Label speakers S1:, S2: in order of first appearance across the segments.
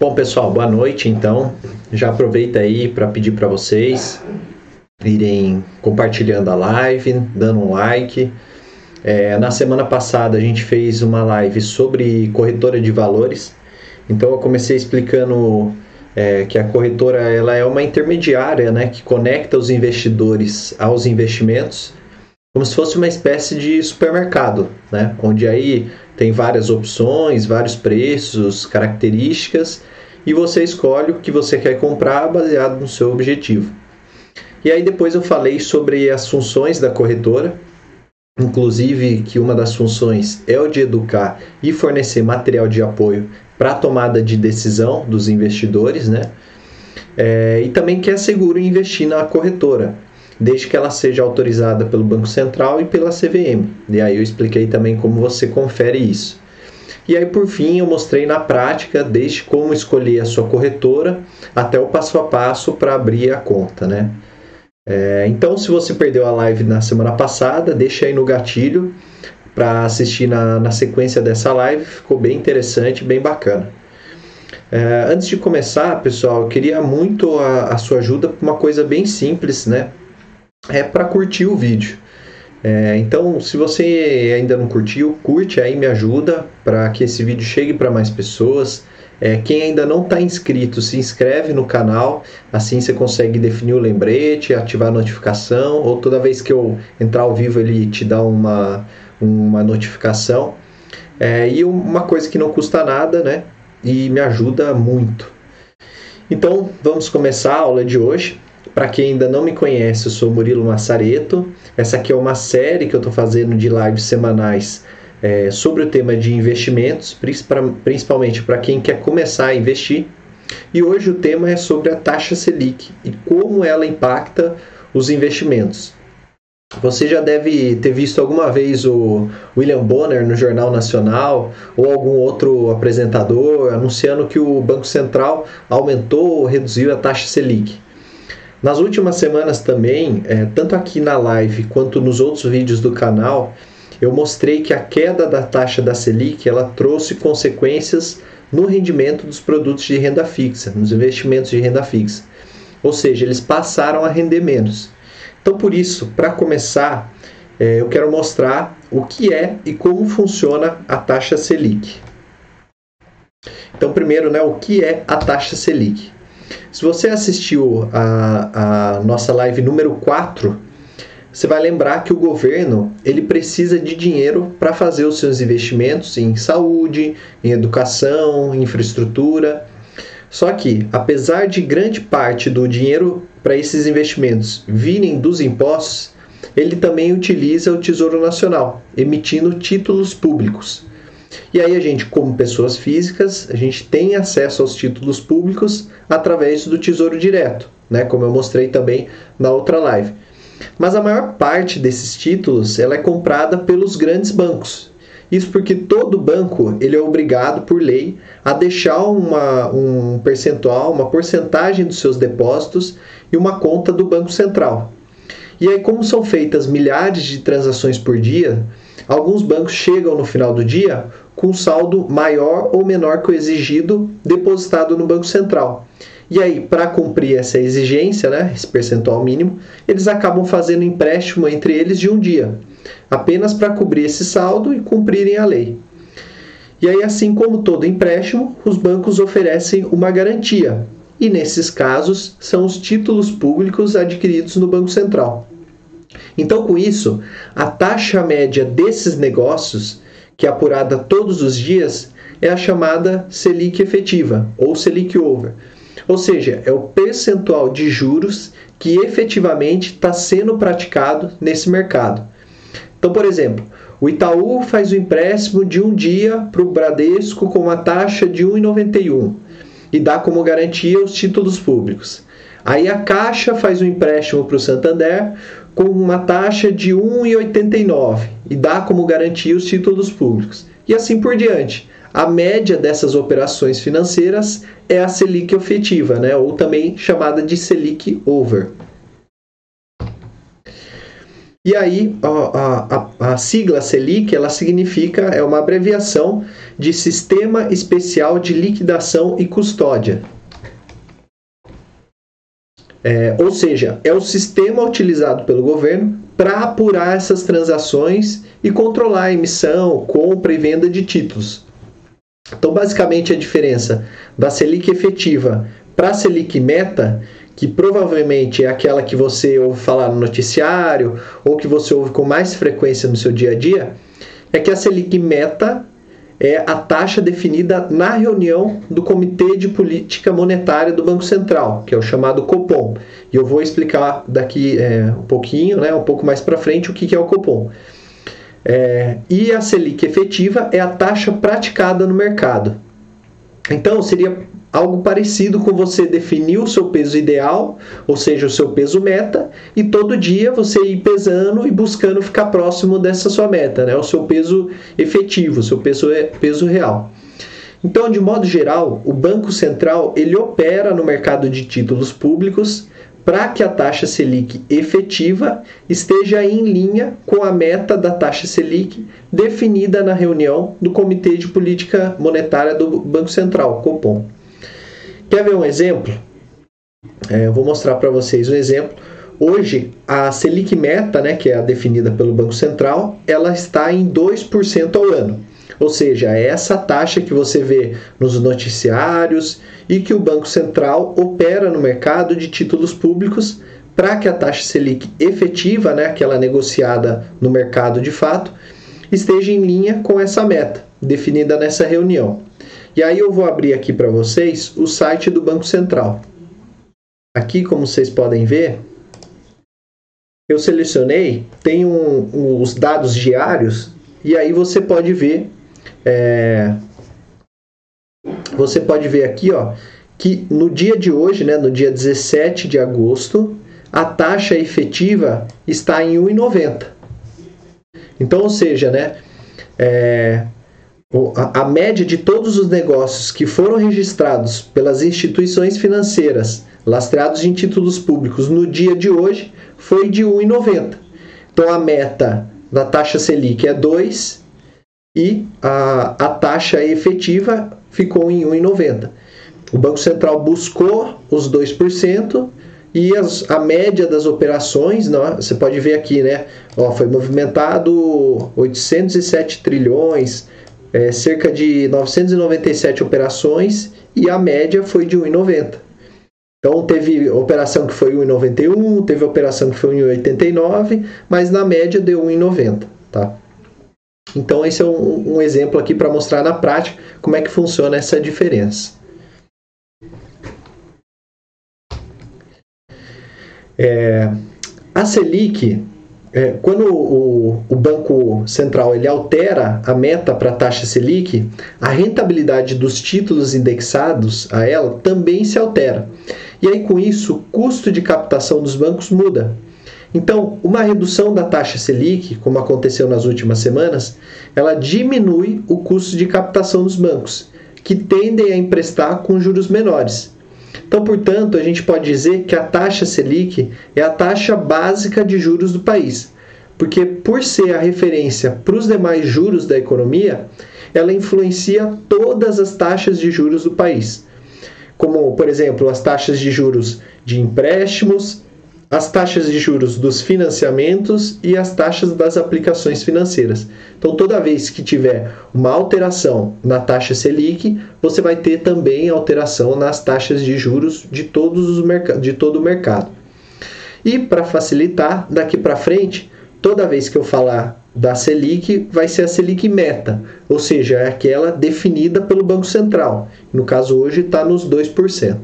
S1: Bom, pessoal, boa noite. Então, já aproveita aí para pedir para vocês irem compartilhando a live, dando um like. É, na semana passada a gente fez uma live sobre corretora de valores. Então eu comecei explicando é, que a corretora ela é uma intermediária, né, que conecta os investidores aos investimentos, como se fosse uma espécie de supermercado, né, onde aí tem várias opções, vários preços, características e você escolhe o que você quer comprar baseado no seu objetivo. E aí depois eu falei sobre as funções da corretora, inclusive que uma das funções é o de educar e fornecer material de apoio para a tomada de decisão dos investidores, né? É, e também que é seguro investir na corretora, desde que ela seja autorizada pelo Banco Central e pela CVM. E aí eu expliquei também como você confere isso. E aí, por fim, eu mostrei na prática, desde como escolher a sua corretora até o passo a passo para abrir a conta, né? É, então, se você perdeu a live na semana passada, deixa aí no gatilho para assistir na, na sequência dessa live, ficou bem interessante, bem bacana. É, antes de começar, pessoal, eu queria muito a, a sua ajuda para uma coisa bem simples, né? É para curtir o vídeo. É, então, se você ainda não curtiu, curte aí, me ajuda para que esse vídeo chegue para mais pessoas. É, quem ainda não está inscrito, se inscreve no canal, assim você consegue definir o lembrete, ativar a notificação, ou toda vez que eu entrar ao vivo ele te dá uma, uma notificação. É, e uma coisa que não custa nada, né? E me ajuda muito. Então, vamos começar a aula de hoje. Para quem ainda não me conhece, eu sou Murilo Massareto. Essa aqui é uma série que eu estou fazendo de lives semanais é, sobre o tema de investimentos, principalmente para quem quer começar a investir. E hoje o tema é sobre a taxa Selic e como ela impacta os investimentos. Você já deve ter visto alguma vez o William Bonner no Jornal Nacional ou algum outro apresentador anunciando que o Banco Central aumentou ou reduziu a taxa Selic. Nas últimas semanas também, é, tanto aqui na live quanto nos outros vídeos do canal, eu mostrei que a queda da taxa da Selic ela trouxe consequências no rendimento dos produtos de renda fixa, nos investimentos de renda fixa. Ou seja, eles passaram a render menos. Então, por isso, para começar, é, eu quero mostrar o que é e como funciona a taxa Selic. Então, primeiro, né, o que é a taxa Selic? Se você assistiu a, a nossa live número 4 você vai lembrar que o governo ele precisa de dinheiro para fazer os seus investimentos em saúde, em educação, em infraestrutura. Só que, apesar de grande parte do dinheiro para esses investimentos virem dos impostos, ele também utiliza o Tesouro Nacional, emitindo títulos públicos. E aí a gente, como pessoas físicas, a gente tem acesso aos títulos públicos através do Tesouro Direto, né? Como eu mostrei também na outra live. Mas a maior parte desses títulos ela é comprada pelos grandes bancos. Isso porque todo banco ele é obrigado por lei a deixar uma, um percentual, uma porcentagem dos seus depósitos e uma conta do Banco Central. E aí, como são feitas milhares de transações por dia, alguns bancos chegam no final do dia com saldo maior ou menor que o exigido depositado no Banco Central. E aí, para cumprir essa exigência, né, esse percentual mínimo, eles acabam fazendo empréstimo entre eles de um dia, apenas para cobrir esse saldo e cumprirem a lei. E aí, assim como todo empréstimo, os bancos oferecem uma garantia, e nesses casos são os títulos públicos adquiridos no Banco Central. Então, com isso, a taxa média desses negócios, que é apurada todos os dias, é a chamada Selic efetiva ou Selic over ou seja, é o percentual de juros que efetivamente está sendo praticado nesse mercado. Então, por exemplo, o Itaú faz o empréstimo de um dia para o Bradesco com uma taxa de 1,91 e dá como garantia os títulos públicos. Aí a Caixa faz o empréstimo para o Santander com uma taxa de 1,89 e dá como garantia os títulos públicos. E assim por diante. A média dessas operações financeiras é a Selic efetiva, né? ou também chamada de Selic over. E aí a, a, a, sigla Selic ela significa é uma abreviação de Sistema Especial de Liquidação e Custódia. É, ou seja, é o sistema utilizado pelo governo para apurar essas transações e controlar a emissão, compra e venda de títulos. Então, basicamente, a diferença da Selic efetiva para a Selic meta, que provavelmente é aquela que você ouve falar no noticiário ou que você ouve com mais frequência no seu dia a dia, é que a Selic meta é a taxa definida na reunião do Comitê de Política Monetária do Banco Central, que é o chamado Copom. E eu vou explicar daqui é, um pouquinho, né, um pouco mais para frente, o que, que é o Copom. É, e a Selic efetiva é a taxa praticada no mercado. Então, seria algo parecido com você definir o seu peso ideal, ou seja, o seu peso meta, e todo dia você ir pesando e buscando ficar próximo dessa sua meta, né? o seu peso efetivo, o seu peso, peso real. Então, de modo geral, o Banco Central ele opera no mercado de títulos públicos para que a taxa Selic efetiva esteja em linha com a meta da taxa Selic definida na reunião do Comitê de Política Monetária do Banco Central, Copom. Quer ver um exemplo? É, eu vou mostrar para vocês um exemplo. Hoje, a Selic Meta, né, que é a definida pelo Banco Central, ela está em 2% ao ano. Ou seja, é essa taxa que você vê nos noticiários e que o Banco Central opera no mercado de títulos públicos para que a taxa Selic efetiva, né, aquela negociada no mercado de fato, esteja em linha com essa meta definida nessa reunião. E aí eu vou abrir aqui para vocês o site do Banco Central. Aqui, como vocês podem ver, eu selecionei, tem um, os dados diários e aí você pode ver, é, você pode ver aqui, ó, que no dia de hoje, né, no dia 17 de agosto, a taxa efetiva está em 1,90. Então, ou seja, né, é, a, média de todos os negócios que foram registrados pelas instituições financeiras lastreados em títulos públicos no dia de hoje foi de 1,90. Então a meta da taxa Selic é 2 e a, a taxa efetiva ficou em 1,90. O Banco Central buscou os 2% e as, a média das operações, não, você pode ver aqui, né? Ó, foi movimentado 807 trilhões, é, cerca de 997 operações e a média foi de 1,90. Então teve operação que foi 1,91, teve operação que foi 1,89, mas na média deu 1,90, tá? Então esse é um, um exemplo aqui para mostrar na prática como é que funciona essa diferença. É, a Selic é, quando o, o, Banco Central ele altera a meta para a taxa Selic, a rentabilidade dos títulos indexados a ela também se altera. E aí, com isso, o custo de captação dos bancos muda. Então, uma redução da taxa Selic, como aconteceu nas últimas semanas, ela diminui o custo de captação dos bancos, que tendem a emprestar com juros menores. Então, portanto, a gente pode dizer que a taxa Selic é a taxa básica de juros do país, porque por ser a referência para os demais juros da economia, ela influencia todas as taxas de juros do país. Como, por exemplo, as taxas de juros de empréstimos, as taxas de juros dos financiamentos e as taxas das aplicações financeiras. Então, toda vez que tiver uma alteração na taxa Selic, você vai ter também alteração nas taxas de juros de, todos os de todo o mercado. E para facilitar, daqui para frente, toda vez que eu falar da Selic, vai ser a Selic meta, ou seja, é aquela definida pelo Banco Central. No caso, hoje está nos 2%.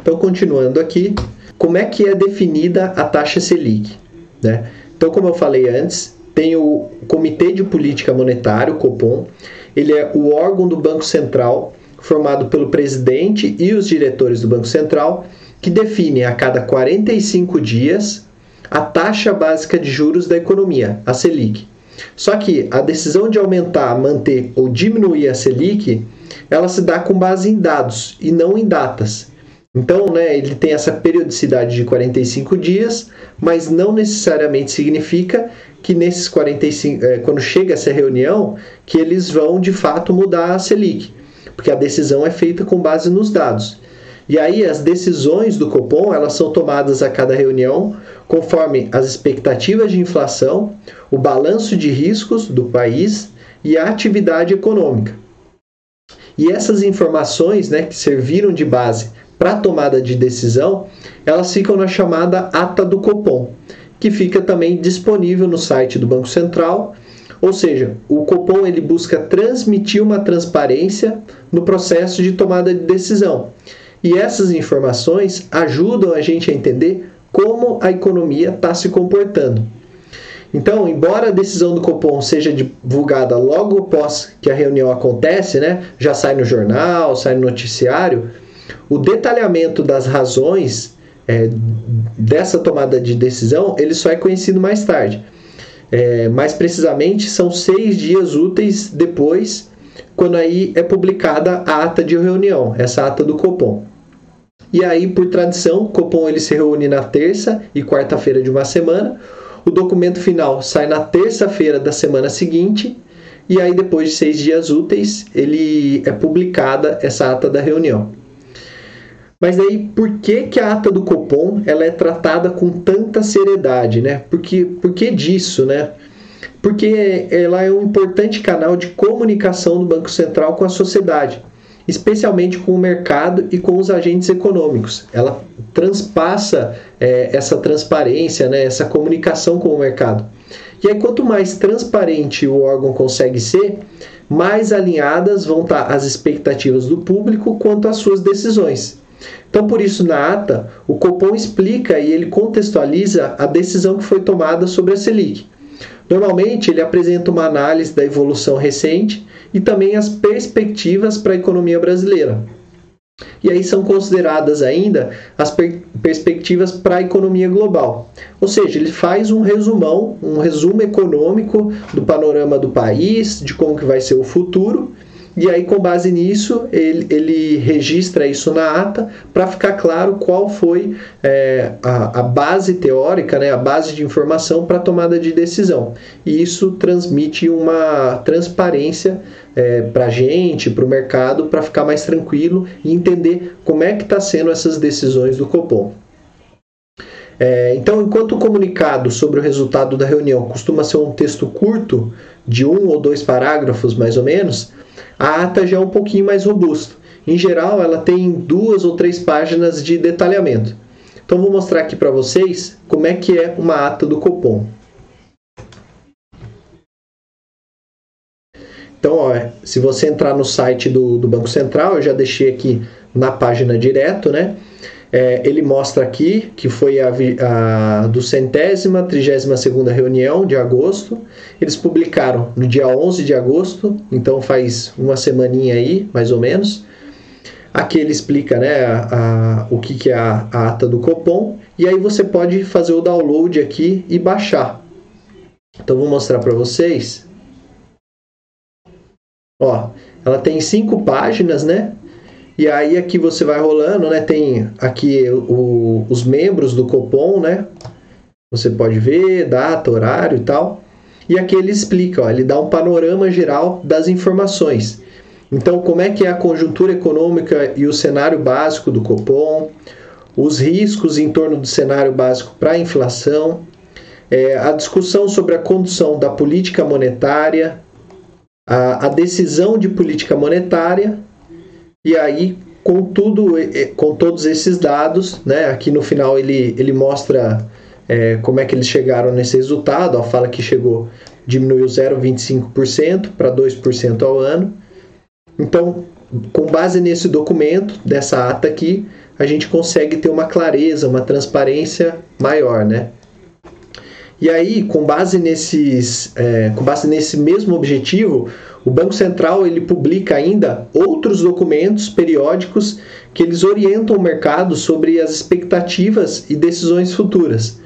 S1: Então, continuando aqui, como é que é definida a taxa Selic? Né? Então, como eu falei antes, tem o Comitê de Política Monetária, o COPOM, ele é o órgão do Banco Central, formado pelo presidente e os diretores do Banco Central, que define a cada 45 dias a taxa básica de juros da economia, a Selic. Só que a decisão de aumentar, manter ou diminuir a Selic, ela se dá com base em dados e não em datas. Então, né, ele tem essa periodicidade de 45 dias, mas não necessariamente significa que nesses 45, é, quando chega essa reunião, que eles vão de fato mudar a Selic, porque a decisão é feita com base nos dados. E aí as decisões do Copom, elas são tomadas a cada reunião conforme as expectativas de inflação, o balanço de riscos do país e a atividade econômica. E essas informações, né, que serviram de base para tomada de decisão, elas ficam na chamada ata do Copom, que fica também disponível no site do Banco Central. Ou seja, o Copom ele busca transmitir uma transparência no processo de tomada de decisão. E essas informações ajudam a gente a entender como a economia está se comportando. Então, embora a decisão do Copom seja divulgada logo após que a reunião acontece, né, já sai no jornal, sai no noticiário, o detalhamento das razões é, dessa tomada de decisão ele só é conhecido mais tarde. É, mais precisamente, são seis dias úteis depois, quando aí é publicada a ata de reunião, essa ata do Copom. E aí, por tradição, o Copom ele se reúne na terça e quarta-feira de uma semana. O documento final sai na terça-feira da semana seguinte. E aí, depois de seis dias úteis, ele é publicada essa ata da reunião. Mas aí, por que, que a ata do Copom ela é tratada com tanta seriedade, né? Porque, por que disso, né? Porque ela é um importante canal de comunicação do Banco Central com a sociedade, especialmente com o mercado e com os agentes econômicos. Ela transpassa é, essa transparência, né? essa comunicação com o mercado. E aí, quanto mais transparente o órgão consegue ser, mais alinhadas vão estar as expectativas do público quanto às suas decisões. Então, por isso, na ata, o Copom explica e ele contextualiza a decisão que foi tomada sobre a Selic. Normalmente, ele apresenta uma análise da evolução recente e também as perspectivas para a economia brasileira. E aí são consideradas ainda as per perspectivas para a economia global. Ou seja, ele faz um resumão, um resumo econômico do panorama do país, de como que vai ser o futuro, e aí, com base nisso, ele, ele registra isso na ata para ficar claro qual foi é, a, a, base teórica, né, a base de informação para tomada de decisão. E isso transmite uma transparência é, para a gente, para o mercado, para ficar mais tranquilo e entender como é que está sendo essas decisões do Copom. É, então, enquanto o comunicado sobre o resultado da reunião costuma ser um texto curto, de um ou dois parágrafos mais ou menos, a ata já é um pouquinho mais robusta. Em geral, ela tem duas ou três páginas de detalhamento. Então, vou mostrar aqui para vocês como é que é uma ata do Copom. Então, ó, se você entrar no site do, do Banco Central, eu já deixei aqui na página direto, né? É, ele mostra aqui que foi a, a do centésima, trigésima segunda reunião de agosto. Eles publicaram no dia 11 de agosto, então faz uma semaninha aí, mais ou menos. Aqui ele explica né, a, a, o que, que é a, a ata do Copom e aí você pode fazer o download aqui e baixar. Então vou mostrar para vocês. Ó, ela tem cinco páginas, né? E aí aqui você vai rolando, né? Tem aqui o, os membros do Copom, né? Você pode ver data, horário e tal. E aqui ele explica, ó, ele dá um panorama geral das informações. Então, como é que é a conjuntura econômica e o cenário básico do Copom, os riscos em torno do cenário básico para a inflação, é, a discussão sobre a condução da política monetária, a, a decisão de política monetária e aí, com tudo, com todos esses dados, né, aqui no final ele, ele mostra é, como é que eles chegaram nesse resultado. Ó, fala que chegou, diminuiu 0,25% para 2% ao ano. Então, com base nesse documento, dessa ata aqui, a gente consegue ter uma clareza, uma transparência maior, né? E aí, com base nesses, é, com base nesse mesmo objetivo, o Banco Central ele publica ainda outros documentos periódicos que eles orientam o mercado sobre as expectativas e decisões futuras.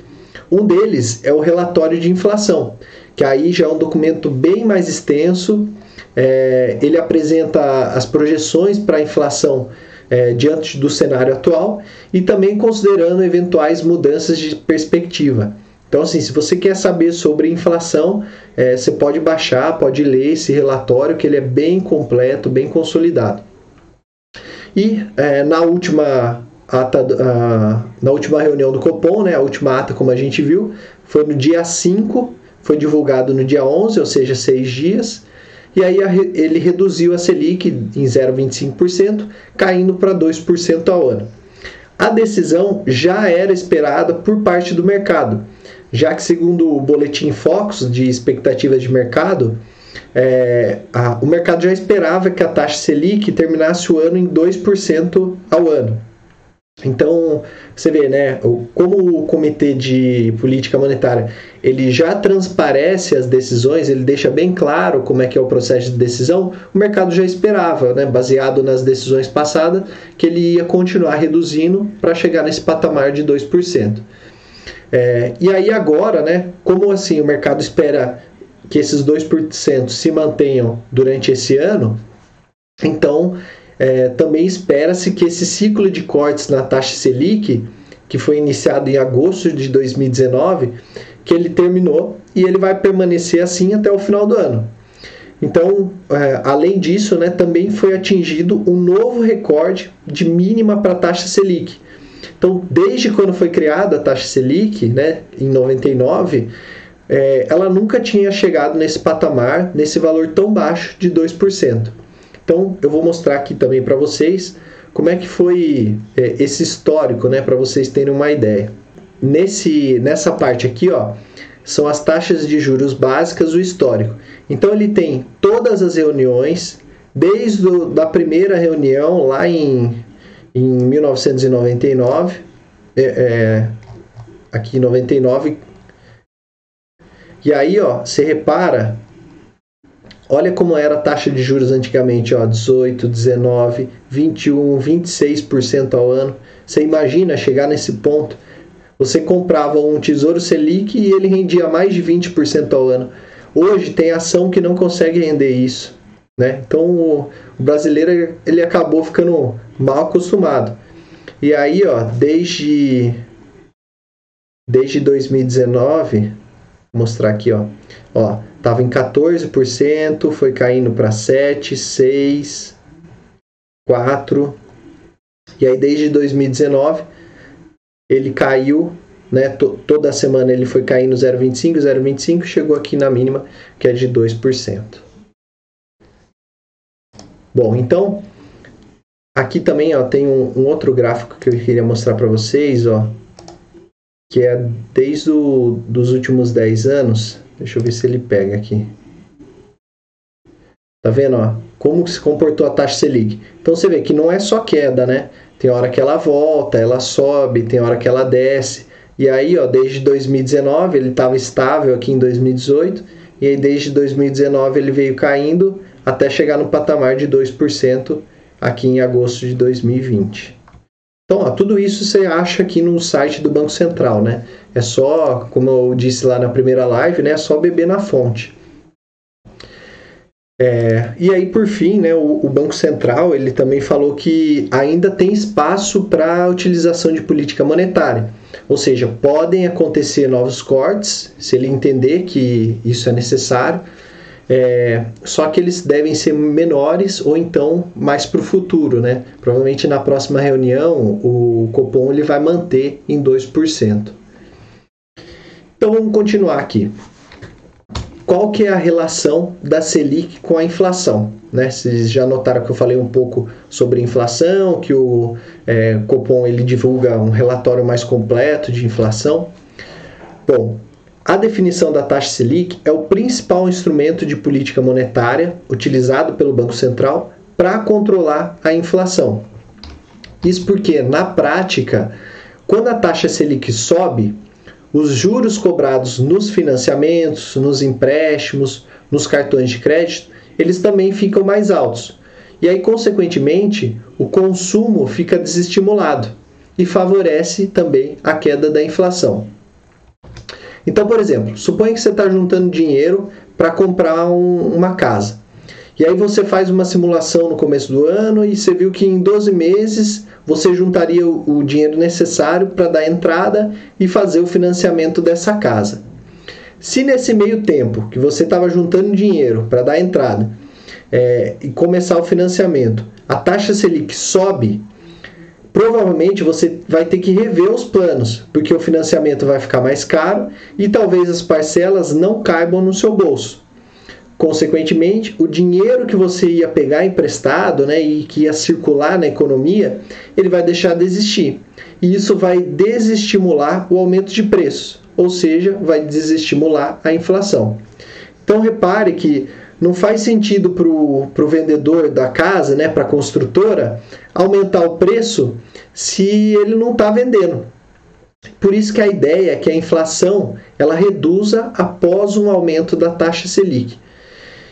S1: Um deles é o relatório de inflação, que aí já é um documento bem mais extenso. É, ele apresenta as projeções para a inflação é, diante do cenário atual e também considerando eventuais mudanças de perspectiva. Então, assim, se você quer saber sobre inflação, é, você pode baixar, pode ler esse relatório, que ele é bem completo, bem consolidado. E é, na última ata, a, na última reunião do Copom, né, a última ata, como a gente viu, foi no dia 5, foi divulgado no dia 11, ou seja, seis dias, e aí ele reduziu a Selic em 0,25%, caindo para 2% ao ano. A decisão já era esperada por parte do mercado, já que, segundo o boletim Focus de expectativas de mercado, é, a, o mercado já esperava que a taxa Selic terminasse o ano em 2% ao ano. Então, você vê, né, como o Comitê de Política Monetária, ele já transparece as decisões, ele deixa bem claro como é que é o processo de decisão, o mercado já esperava, né, baseado nas decisões passadas, que ele ia continuar reduzindo para chegar nesse patamar de 2%. É, e aí agora, né, como assim o mercado espera que esses 2% se mantenham durante esse ano, então é, também espera-se que esse ciclo de cortes na taxa Selic, que foi iniciado em agosto de 2019, que ele terminou e ele vai permanecer assim até o final do ano. Então, é, além disso, né, também foi atingido um novo recorde de mínima para a taxa Selic. Então, desde quando foi criada a taxa Selic, né, em 99, é, ela nunca tinha chegado nesse patamar, nesse valor tão baixo de 2%. Então, eu vou mostrar aqui também para vocês como é que foi é, esse histórico, né, para vocês terem uma ideia. Nesse, nessa parte aqui, ó, são as taxas de juros básicas, o histórico. Então, ele tem todas as reuniões, desde a primeira reunião lá em, em 1999, é, é, aqui em 99, e aí, ó, você repara, olha como era a taxa de juros antigamente, ó, 18, 19, 21, 26% ao ano. Você imagina chegar nesse ponto? Você comprava um Tesouro Selic e ele rendia mais de 20% ao ano. Hoje tem ação que não consegue render isso, né? Então o brasileiro ele acabou ficando mal acostumado. E aí, ó, desde desde 2019 mostrar aqui, ó. Ó, tava em 14%, foi caindo para 7, 6, 4. E aí desde 2019 ele caiu, né? toda semana ele foi caindo 0,25, 0,25, chegou aqui na mínima, que é de 2%. Bom, então aqui também, ó, tem um, um outro gráfico que eu queria mostrar para vocês, ó que é desde o, dos últimos 10 anos. Deixa eu ver se ele pega aqui. Tá vendo, ó? Como se comportou a taxa Selic. Então você vê que não é só queda, né? Tem hora que ela volta, ela sobe, tem hora que ela desce. E aí, ó, desde 2019 ele estava estável aqui em 2018, e aí desde 2019 ele veio caindo até chegar no patamar de 2% aqui em agosto de 2020. Então, ó, tudo isso você acha aqui no site do Banco Central, né? É só, como eu disse lá na primeira live, né? É só beber na fonte. É, e aí, por fim, né, o, o, Banco Central ele também falou que ainda tem espaço para a utilização de política monetária. Ou seja, podem acontecer novos cortes, se ele entender que isso é necessário, é, só que eles devem ser menores ou então mais para o futuro, né? Provavelmente na próxima reunião o Copom ele vai manter em 2%. Então vamos continuar aqui. Qual que é a relação da Selic com a inflação? Né? Vocês já notaram que eu falei um pouco sobre inflação, que o é, Copom ele divulga um relatório mais completo de inflação. Bom, a definição da taxa Selic é o principal instrumento de política monetária utilizado pelo Banco Central para controlar a inflação. Isso porque, na prática, quando a taxa Selic sobe, os juros cobrados nos financiamentos, nos empréstimos, nos cartões de crédito, eles também ficam mais altos. E aí, consequentemente, o consumo fica desestimulado e favorece também a queda da inflação. Então, por exemplo, suponha que você está juntando dinheiro para comprar um, uma casa. E aí você faz uma simulação no começo do ano e você viu que em 12 meses você juntaria o dinheiro necessário para dar entrada e fazer o financiamento dessa casa. Se nesse meio tempo que você estava juntando dinheiro para dar entrada é, e começar o financiamento, a taxa Selic sobe, provavelmente você vai ter que rever os planos, porque o financiamento vai ficar mais caro e talvez as parcelas não caibam no seu bolso. Consequentemente, o dinheiro que você ia pegar emprestado né, e que ia circular na economia, ele vai deixar de existir. E isso vai desestimular o aumento de preços, ou seja, vai desestimular a inflação. Então repare que não faz sentido para o vendedor da casa, né, para a construtora, aumentar o preço se ele não está vendendo. Por isso que a ideia é que a inflação ela reduza após um aumento da taxa Selic.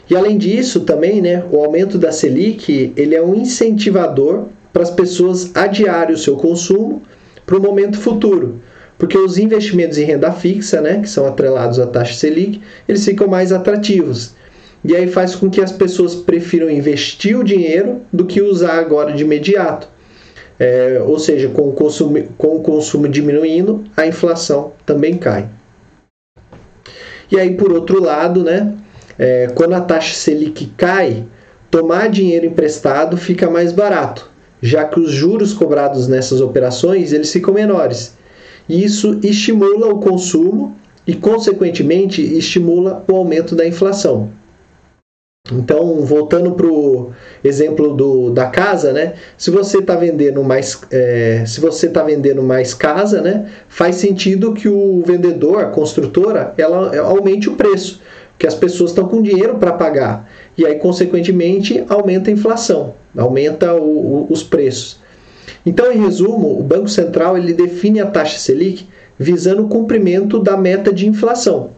S1: E além disso, também, né, o aumento da Selic ele é um incentivador para as pessoas adiarem o seu consumo para o momento futuro. Porque os investimentos em renda fixa, né, que são atrelados à taxa Selic, eles ficam mais atrativos. E aí faz com que as pessoas prefiram investir o dinheiro do que usar agora de imediato. É, ou seja, com o, consumo, com o consumo diminuindo, a inflação também cai. E aí, por outro lado, né, é, quando a taxa Selic cai, tomar dinheiro emprestado fica mais barato, já que os juros cobrados nessas operações eles ficam menores. E isso estimula o consumo e, consequentemente, estimula o aumento da inflação. Então, voltando para o exemplo do, da casa, né? Se você está vendendo mais, é, se você está vendendo mais casa, né? Faz sentido que o vendedor, a construtora, ela aumente o preço, que as pessoas estão com dinheiro para pagar. E aí, consequentemente, aumenta a inflação, aumenta o, o, os preços. Então, em resumo, o Banco Central ele define a taxa Selic visando o cumprimento da meta de inflação.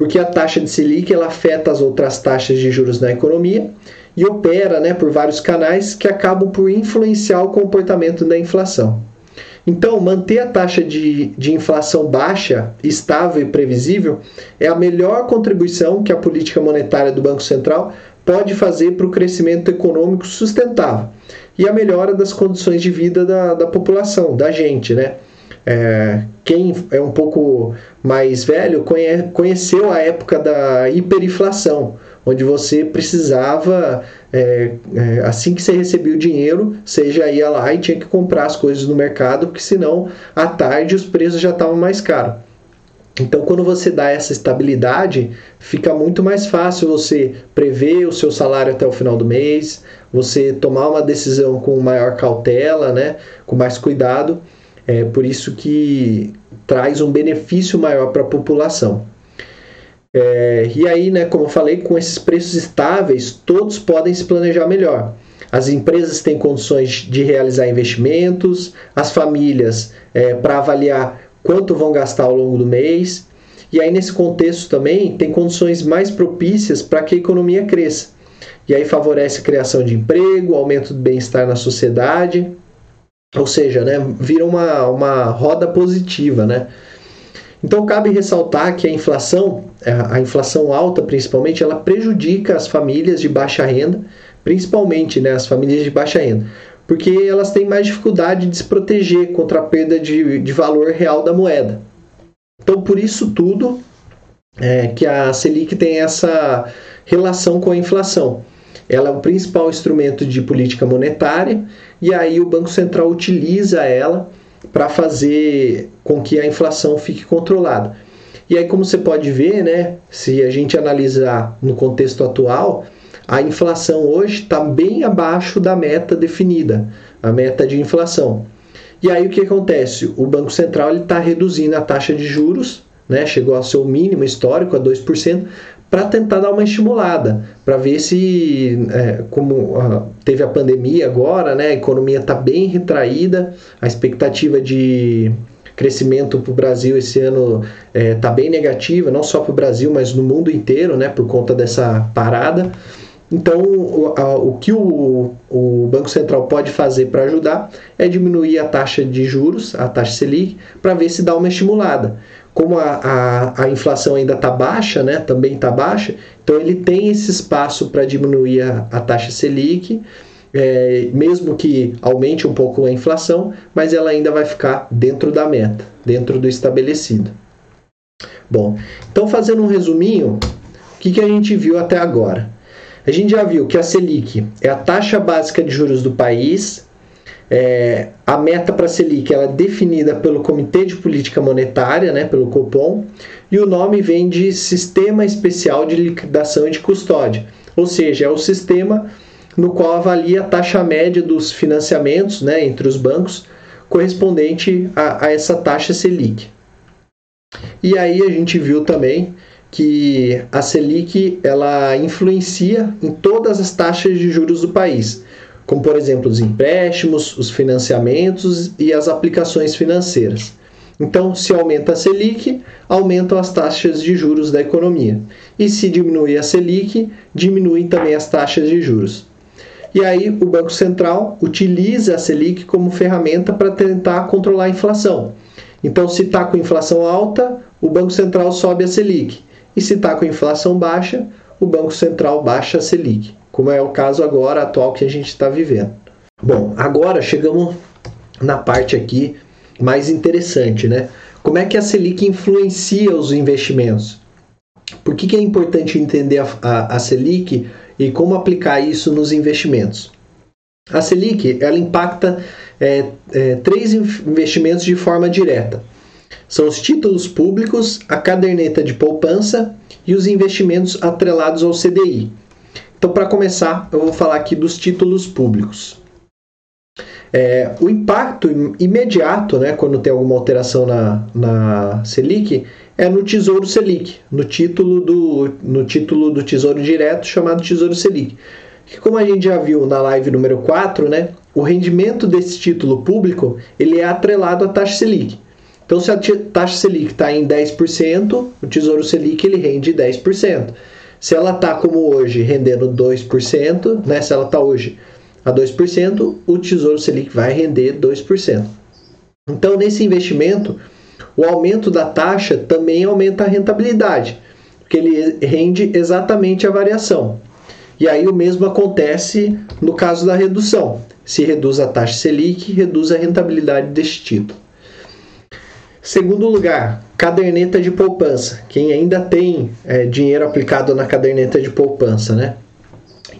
S1: Porque a taxa de Selic ela afeta as outras taxas de juros na economia e opera né, por vários canais que acabam por influenciar o comportamento da inflação. Então, manter a taxa de, de inflação baixa, estável e previsível é a melhor contribuição que a política monetária do Banco Central pode fazer para o crescimento econômico sustentável e a melhora das condições de vida da, da população, da gente, né? É, quem é um pouco mais velho conhe, conheceu a época da hiperinflação, onde você precisava, é, é, assim que você recebia o dinheiro, você já ia lá e tinha que comprar as coisas no mercado, porque senão à tarde os preços já estavam mais caros. Então, quando você dá essa estabilidade, fica muito mais fácil você prever o seu salário até o final do mês, você tomar uma decisão com maior cautela, né, com mais cuidado. É por isso que traz um benefício maior para a população. É, e aí, né, como eu falei, com esses preços estáveis, todos podem se planejar melhor. As empresas têm condições de realizar investimentos, as famílias é, para avaliar quanto vão gastar ao longo do mês. E aí, nesse contexto também, tem condições mais propícias para que a economia cresça. E aí favorece a criação de emprego, aumento do bem-estar na sociedade. Ou seja, né, vira uma, uma roda positiva, né? Então cabe ressaltar que a inflação, a inflação alta principalmente, ela prejudica as famílias de baixa renda, principalmente né, as famílias de baixa renda, porque elas têm mais dificuldade de se proteger contra a perda de, de valor real da moeda. Então por isso tudo é, que a Selic tem essa relação com a inflação. Ela é o principal instrumento de política monetária e aí o Banco Central utiliza ela para fazer com que a inflação fique controlada. E aí, como você pode ver, né, se a gente analisar no contexto atual, a inflação hoje está bem abaixo da meta definida, a meta de inflação. E aí o que acontece? O Banco Central está reduzindo a taxa de juros, né, chegou ao seu mínimo histórico, a 2%, para tentar dar uma estimulada, para ver se, é, como uh, teve a pandemia agora, né, a economia está bem retraída, a expectativa de crescimento para o Brasil esse ano está é, tá bem negativa, não só para o Brasil, mas no mundo inteiro, né, por conta dessa parada. Então, o, a, o que o, o, Banco Central pode fazer para ajudar é diminuir a taxa de juros, a taxa Selic, para ver se dá uma estimulada. Como a, a, a inflação ainda está baixa, né, também está baixa, então ele tem esse espaço para diminuir a, a, taxa Selic, é, mesmo que aumente um pouco a inflação, mas ela ainda vai ficar dentro da meta, dentro do estabelecido. Bom, então fazendo um resuminho, o que, que a gente viu até agora? A gente já viu que a Selic é a taxa básica de juros do país, é, a meta para a Selic ela é definida pelo Comitê de Política Monetária, né, pelo Copom, e o nome vem de Sistema Especial de Liquidação e de Custódia, ou seja, é o sistema no qual avalia a taxa média dos financiamentos né, entre os bancos correspondente a, a essa taxa Selic. E aí a gente viu também que a Selic ela influencia em todas as taxas de juros do país como por exemplo os empréstimos, os financiamentos e as aplicações financeiras. Então, se aumenta a Selic, aumentam as taxas de juros da economia. E se diminui a Selic, diminuem também as taxas de juros. E aí, o Banco Central utiliza a Selic como ferramenta para tentar controlar a inflação. Então, se está com inflação alta, o Banco Central sobe a Selic. E se está com inflação baixa, o Banco Central baixa a Selic como é o caso agora atual que a gente está vivendo. Bom, agora chegamos na parte aqui mais interessante, né? Como é que a Selic influencia os investimentos? Por que, que é importante entender a, a, a Selic e como aplicar isso nos investimentos? A Selic ela impacta é, é, três investimentos de forma direta. São os títulos públicos, a caderneta de poupança e os investimentos atrelados ao CDI, então, para começar, eu vou falar aqui dos títulos públicos. É, o impacto imediato, né, quando tem alguma alteração na, na Selic, é no Tesouro Selic, no título do, no título do Tesouro Direto chamado Tesouro Selic. Que, como a gente já viu na live número 4, né, o rendimento desse título público ele é atrelado à taxa Selic. Então, se a taxa Selic está em 10%, o Tesouro Selic ele rende 10%. Se ela está como hoje rendendo 2%, né, se ela está hoje a 2%, o Tesouro Selic vai render 2%. Então, nesse investimento, o aumento da taxa também aumenta a rentabilidade, porque ele rende exatamente a variação. E aí o mesmo acontece no caso da redução. Se reduz a taxa Selic, reduz a rentabilidade deste título. Segundo lugar, caderneta de poupança. Quem ainda tem é, dinheiro aplicado na caderneta de poupança, né?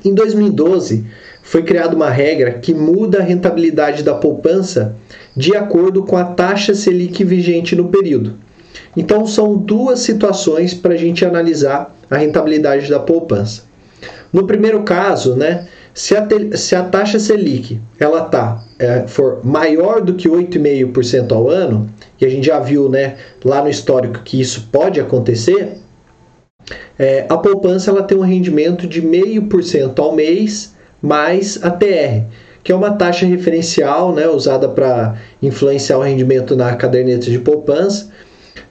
S1: Em 2012, foi criada uma regra que muda a rentabilidade da poupança de acordo com a taxa Selic vigente no período. Então, são duas situações para a gente analisar a rentabilidade da poupança. No primeiro caso, né, se a, se a taxa Selic ela tá, é, for maior do que 8,5% ao ano, e a gente já viu né, lá no histórico que isso pode acontecer, é, a poupança ela tem um rendimento de 0,5% ao mês mais a TR, que é uma taxa referencial né, usada para influenciar o rendimento na caderneta de poupança,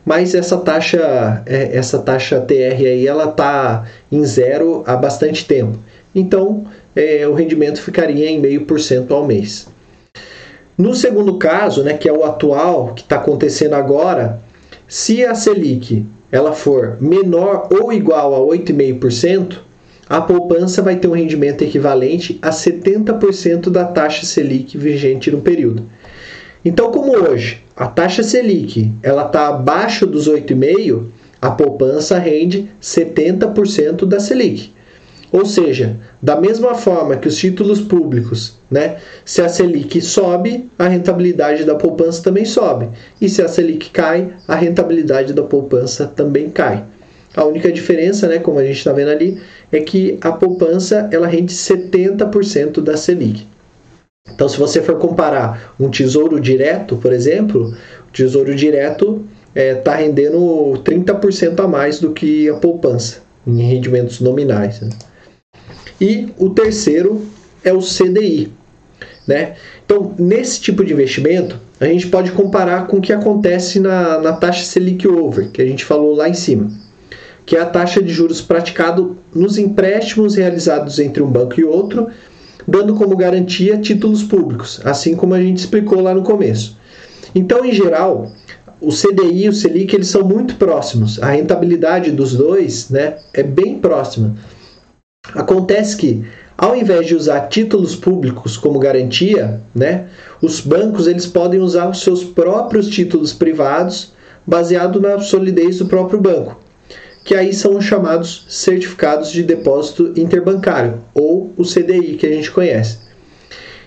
S1: mas essa taxa, é, essa taxa TR aí, ela está em zero há bastante tempo. Então, é, o rendimento ficaria em 0,5% ao mês. No segundo caso, né, que é o atual, que está acontecendo agora, se a Selic ela for menor ou igual a 8,5%, a poupança vai ter um rendimento equivalente a 70% da taxa Selic vigente no período. Então, como hoje a taxa Selic ela está abaixo dos 8,5%, a poupança rende 70% da Selic. Ou seja, da mesma forma que os títulos públicos, né, se a Selic sobe, a rentabilidade da poupança também sobe. E se a Selic cai, a rentabilidade da poupança também cai. A única diferença, né, como a gente está vendo ali, é que a poupança ela rende 70% da Selic. Então, se você for comparar um tesouro direto, por exemplo, o tesouro direto está é, tá rendendo 30% a mais do que a poupança em rendimentos nominais. Né? E o terceiro é o CDI. Né? Então, nesse tipo de investimento, a gente pode comparar com o que acontece na, na taxa Selic Over, que a gente falou lá em cima, que é a taxa de juros praticado nos empréstimos realizados entre um banco e outro, dando como garantia títulos públicos, assim como a gente explicou lá no começo. Então, em geral, o CDI e o Selic eles são muito próximos. A rentabilidade dos dois né, é bem próxima. Acontece que, ao invés de usar títulos públicos como garantia, né, os bancos eles podem usar os seus próprios títulos privados baseado na solidez do próprio banco, que aí são os chamados certificados de depósito interbancário, ou o CDI que a gente conhece.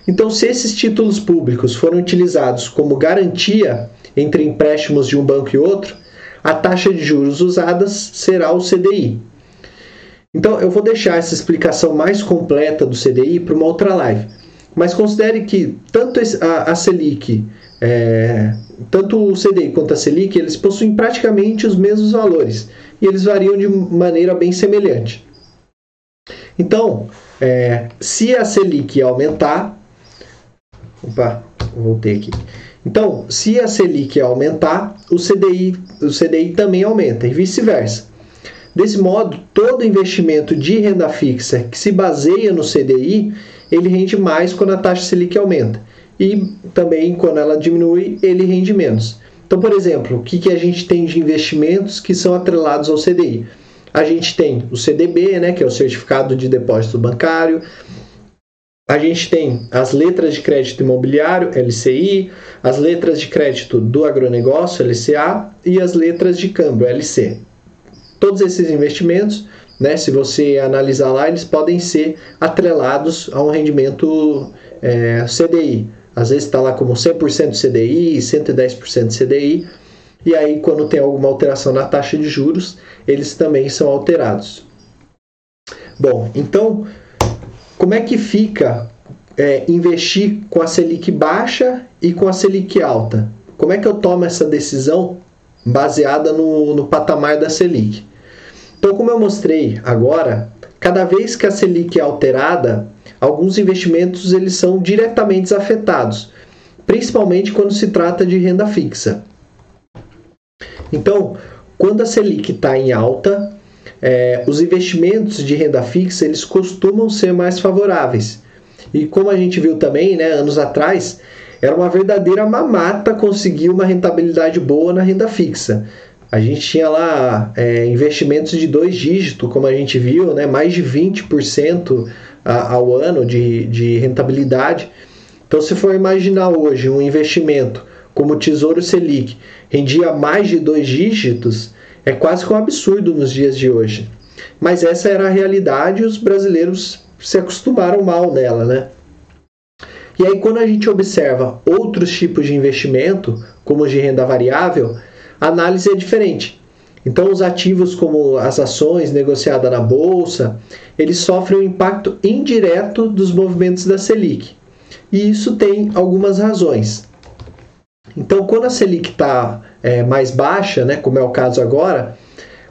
S1: Então, se esses títulos públicos foram utilizados como garantia entre empréstimos de um banco e outro, a taxa de juros usadas será o CDI. Então, eu vou deixar essa explicação mais completa do CDI para uma outra live. Mas considere que tanto a, Selic, é, tanto o CDI quanto a Selic, eles possuem praticamente os mesmos valores e eles variam de maneira bem semelhante. Então, é, se a Selic aumentar, opa, voltei aqui. Então, se a Selic aumentar, o CDI, o CDI também aumenta e vice-versa. Desse modo, todo investimento de renda fixa que se baseia no CDI, ele rende mais quando a taxa Selic aumenta. E também quando ela diminui, ele rende menos. Então, por exemplo, o que, que a gente tem de investimentos que são atrelados ao CDI? A gente tem o CDB, né, que é o Certificado de Depósito Bancário, a gente tem as letras de crédito imobiliário, LCI, as letras de crédito do agronegócio, LCA, e as letras de câmbio, LC. Todos esses investimentos, né, se você analisar lá, eles podem ser atrelados a um rendimento é, CDI. Às vezes está lá como 100% CDI, 110% CDI, e aí quando tem alguma alteração na taxa de juros, eles também são alterados. Bom, então como é que fica é, investir com a Selic baixa e com a Selic alta? Como é que eu tomo essa decisão baseada no, no patamar da Selic? Então, como eu mostrei agora, cada vez que a Selic é alterada, alguns investimentos eles são diretamente afetados, principalmente quando se trata de renda fixa. Então, quando a Selic está em alta, é, os investimentos de renda fixa eles costumam ser mais favoráveis. E como a gente viu também, né, anos atrás, era uma verdadeira mamata conseguir uma rentabilidade boa na renda fixa. A gente tinha lá é, investimentos de dois dígitos, como a gente viu, né, mais de 20% ao ano de, de rentabilidade. Então, se for imaginar hoje um investimento como o Tesouro Selic rendia mais de dois dígitos, é quase que um absurdo nos dias de hoje. Mas essa era a realidade e os brasileiros se acostumaram mal nela, né? E aí, quando a gente observa outros tipos de investimento, como os de renda variável, a análise é diferente. Então, os ativos como as ações negociadas na bolsa, eles sofrem um impacto indireto dos movimentos da Selic. E isso tem algumas razões. Então, quando a Selic está é, mais baixa, né, como é o caso agora,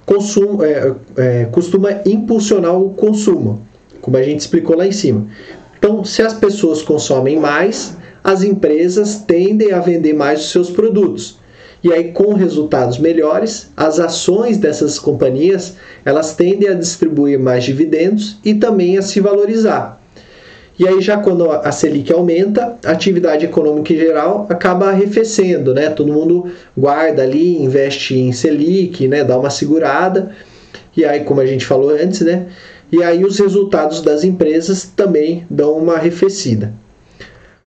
S1: consumo, é, é, costuma impulsionar o consumo, como a gente explicou lá em cima. Então, se as pessoas consomem mais, as empresas tendem a vender mais os seus produtos. E aí, com resultados melhores, as ações dessas companhias elas tendem a distribuir mais dividendos e também a se valorizar. E aí já quando a Selic aumenta, a atividade econômica em geral acaba arrefecendo, né? Todo mundo guarda ali, investe em Selic, né? Dá uma segurada. E aí, como a gente falou antes, né? E aí os resultados das empresas também dão uma arrefecida.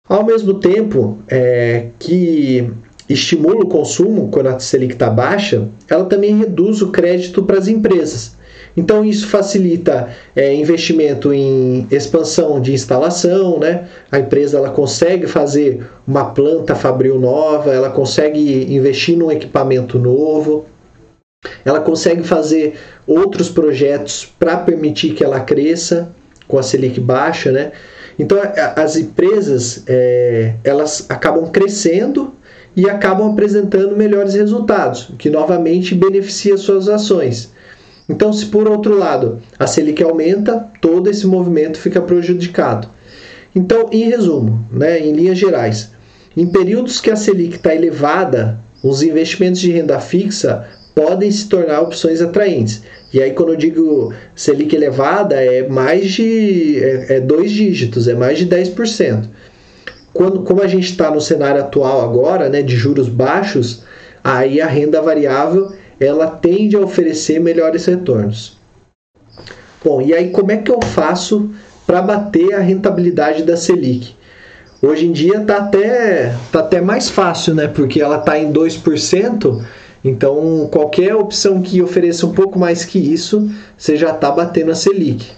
S1: Ao mesmo tempo é, que estimula o consumo quando a Selic está baixa, ela também reduz o crédito para as empresas. Então isso facilita é, investimento em expansão de instalação, né? A empresa ela consegue fazer uma planta fabril nova, ela consegue investir num equipamento novo, ela consegue fazer outros projetos para permitir que ela cresça com a Selic baixa, né? Então as empresas é, elas acabam crescendo e acabam apresentando melhores resultados, que novamente beneficia suas ações. Então, se por outro lado a Selic aumenta, todo esse movimento fica prejudicado. Então, em resumo, né, em linhas gerais, em períodos que a Selic está elevada, os investimentos de renda fixa podem se tornar opções atraentes. E aí, quando eu digo Selic elevada, é mais de é, é dois dígitos, é mais de 10%. Quando, como a gente está no cenário atual agora, né, de juros baixos, aí a renda variável ela tende a oferecer melhores retornos. Bom, e aí como é que eu faço para bater a rentabilidade da Selic? Hoje em dia está até, tá até mais fácil, né? Porque ela está em 2%, então qualquer opção que ofereça um pouco mais que isso, você já está batendo a Selic.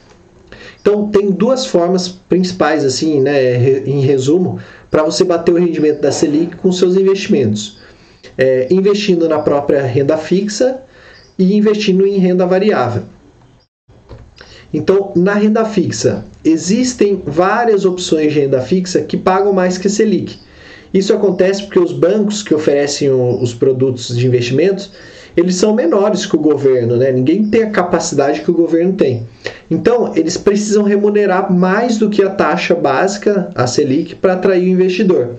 S1: Então tem duas formas principais, assim, né, em resumo, para você bater o rendimento da Selic com seus investimentos. É, investindo na própria renda fixa e investindo em renda variável. Então, na renda fixa, existem várias opções de renda fixa que pagam mais que a Selic. Isso acontece porque os bancos que oferecem os produtos de investimentos, eles são menores que o governo, né? Ninguém tem a capacidade que o governo tem. Então, eles precisam remunerar mais do que a taxa básica, a Selic, para atrair o investidor.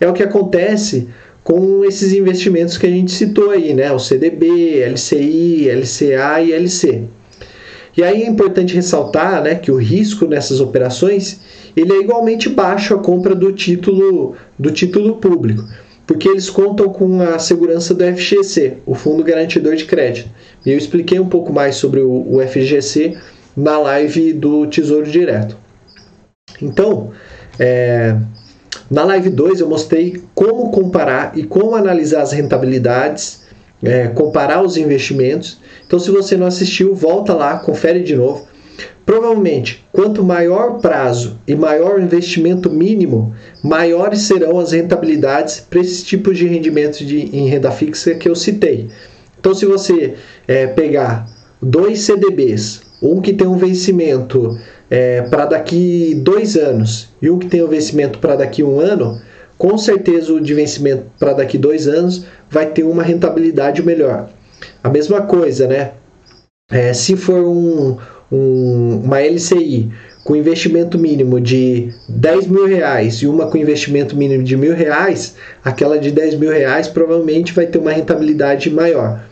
S1: É o que acontece com esses investimentos que a gente citou aí, né? O CDB, LCI, LCA e LC. E aí é importante ressaltar né, que o risco nessas operações ele é igualmente baixo à compra do título, do título público, porque eles contam com a segurança do FGC, o Fundo Garantidor de Crédito. E eu expliquei um pouco mais sobre o, FGC na live do Tesouro Direto. Então, é, na live 2 eu mostrei como comparar e como analisar as rentabilidades, é, comparar os investimentos então, se você não assistiu, volta lá, confere de novo. Provavelmente, quanto maior prazo e maior investimento mínimo, maiores serão as rentabilidades para esses tipos de rendimentos de, em renda fixa que eu citei. Então, se você é, pegar dois CDBs, um que tem um vencimento é, para daqui dois anos e um que tem um vencimento para daqui um ano, com certeza o de vencimento para daqui dois anos vai ter uma rentabilidade melhor. A mesma coisa, né? É, se for um, um, uma LCI com investimento mínimo de 10 mil reais e uma com investimento mínimo de mil reais, aquela de 10 mil reais provavelmente vai ter uma rentabilidade maior.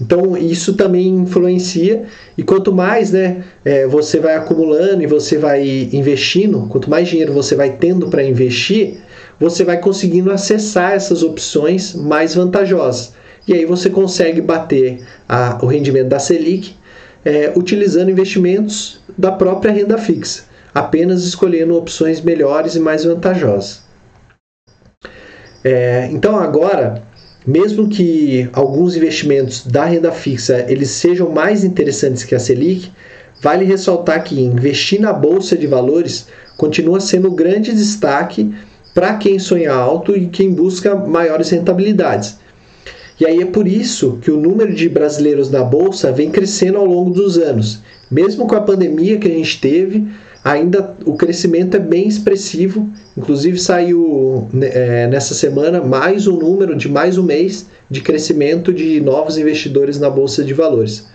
S1: Então isso também influencia e quanto mais né, é, você vai acumulando e você vai investindo, quanto mais dinheiro você vai tendo para investir, você vai conseguindo acessar essas opções mais vantajosas e aí você consegue bater a, o rendimento da Selic é, utilizando investimentos da própria renda fixa, apenas escolhendo opções melhores e mais vantajosas. É, então agora, mesmo que alguns investimentos da renda fixa eles sejam mais interessantes que a Selic, vale ressaltar que investir na bolsa de valores continua sendo o grande destaque para quem sonha alto e quem busca maiores rentabilidades. E aí é por isso que o número de brasileiros na bolsa vem crescendo ao longo dos anos. Mesmo com a pandemia que a gente teve, ainda o crescimento é bem expressivo. Inclusive saiu né, é, nessa semana mais um número de mais um mês de crescimento de novos investidores na bolsa de valores.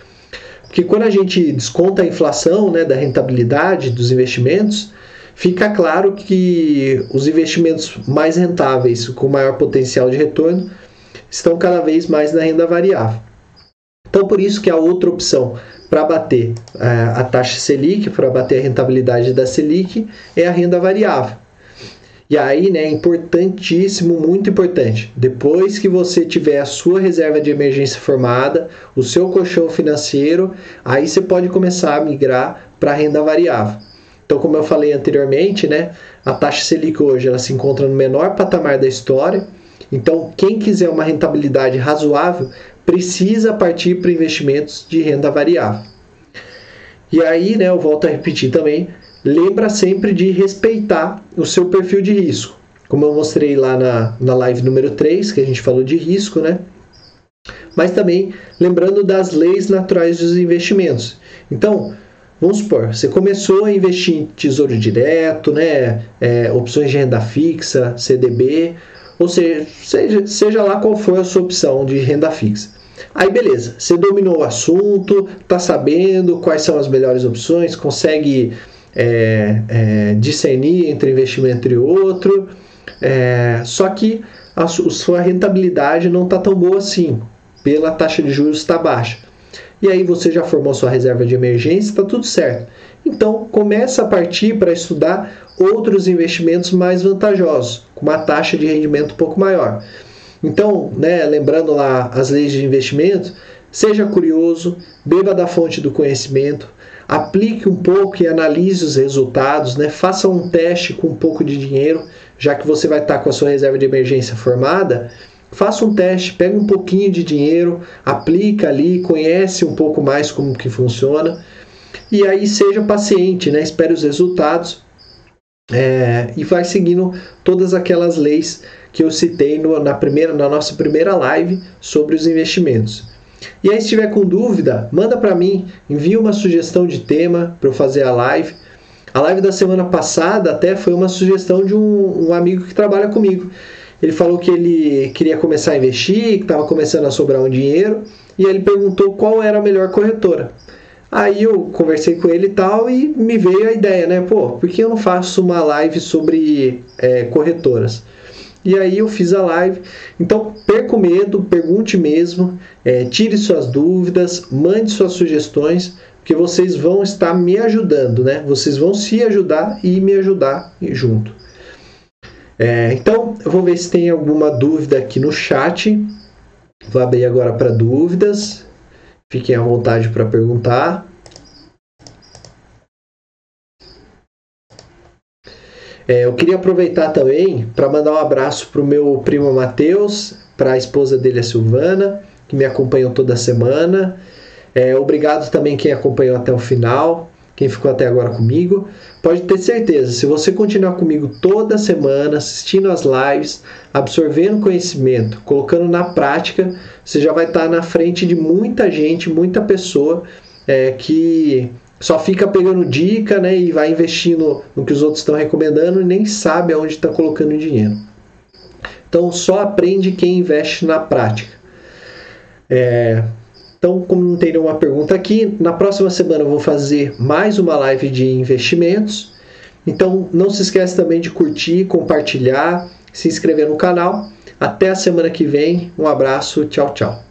S1: Porque quando a gente desconta a inflação né, da rentabilidade dos investimentos, fica claro que os investimentos mais rentáveis, com maior potencial de retorno, estão cada vez mais na renda variável. Então, por isso que a outra opção para bater é, a taxa Selic, para bater a rentabilidade da Selic, é a renda variável. E aí, né, importantíssimo, muito importante, depois que você tiver a sua reserva de emergência formada, o seu colchão financeiro, aí você pode começar a migrar para a renda variável. Então, como eu falei anteriormente, né, a taxa Selic hoje ela se encontra no menor patamar da história, então, quem quiser uma rentabilidade razoável precisa partir para investimentos de renda variável. E aí, né, eu volto a repetir também, lembra sempre de respeitar o seu perfil de risco. Como eu mostrei lá na, na live número 3, que a gente falou de risco, né? Mas também lembrando das leis naturais dos investimentos. Então, vamos supor, você começou a investir em tesouro direto, né? É, opções de renda fixa, CDB, ou seja, seja, seja lá qual for a sua opção de renda fixa. Aí beleza, você dominou o assunto, está sabendo quais são as melhores opções, consegue é, é, discernir entre investimento e outro, é, só que a sua rentabilidade não está tão boa assim, pela taxa de juros está baixa. E aí você já formou sua reserva de emergência, está tudo certo. Então começa a partir para estudar outros investimentos mais vantajosos, com uma taxa de rendimento um pouco maior. Então, né, lembrando lá as leis de investimento, seja curioso, beba da fonte do conhecimento, aplique um pouco e analise os resultados, né? faça um teste com um pouco de dinheiro, já que você vai estar com a sua reserva de emergência formada. Faça um teste, pega um pouquinho de dinheiro, aplica ali, conhece um pouco mais como que funciona e aí seja paciente, né? espere os resultados é, e vai seguindo todas aquelas leis que eu citei no, na, primeira, na nossa primeira live sobre os investimentos. E aí, se tiver com dúvida, manda para mim, envia uma sugestão de tema para eu fazer a live. A live da semana passada até foi uma sugestão de um, um amigo que trabalha comigo. Ele falou que ele queria começar a investir, que estava começando a sobrar um dinheiro, e ele perguntou qual era a melhor corretora. Aí eu conversei com ele e tal, e me veio a ideia, né? Pô, por que eu não faço uma live sobre é, corretoras? E aí eu fiz a live. Então, perca o medo, pergunte mesmo, é, tire suas dúvidas, mande suas sugestões, porque vocês vão estar me ajudando, né? Vocês vão se ajudar e me ajudar junto. É, então, eu vou ver se tem alguma dúvida aqui no chat. Vou abrir agora para dúvidas. Fiquem à vontade para perguntar. É, eu queria aproveitar também para mandar um abraço para o meu primo Matheus, para a esposa dele, a Silvana, que me acompanham toda semana. É, obrigado também quem acompanhou até o final, quem ficou até agora comigo. Pode ter certeza, se você continuar comigo toda semana, assistindo as lives, absorvendo conhecimento, colocando na prática, você já vai estar na frente de muita gente, muita pessoa é, que só fica pegando dica né, e vai investindo no que os outros estão recomendando e nem sabe aonde está colocando dinheiro. Então só aprende quem investe na prática. É, então, como não tem nenhuma pergunta aqui, na próxima semana eu vou fazer mais uma live de investimentos. Então não se esqueça também de curtir, compartilhar, se inscrever no canal. Até a semana que vem. Um abraço, tchau, tchau.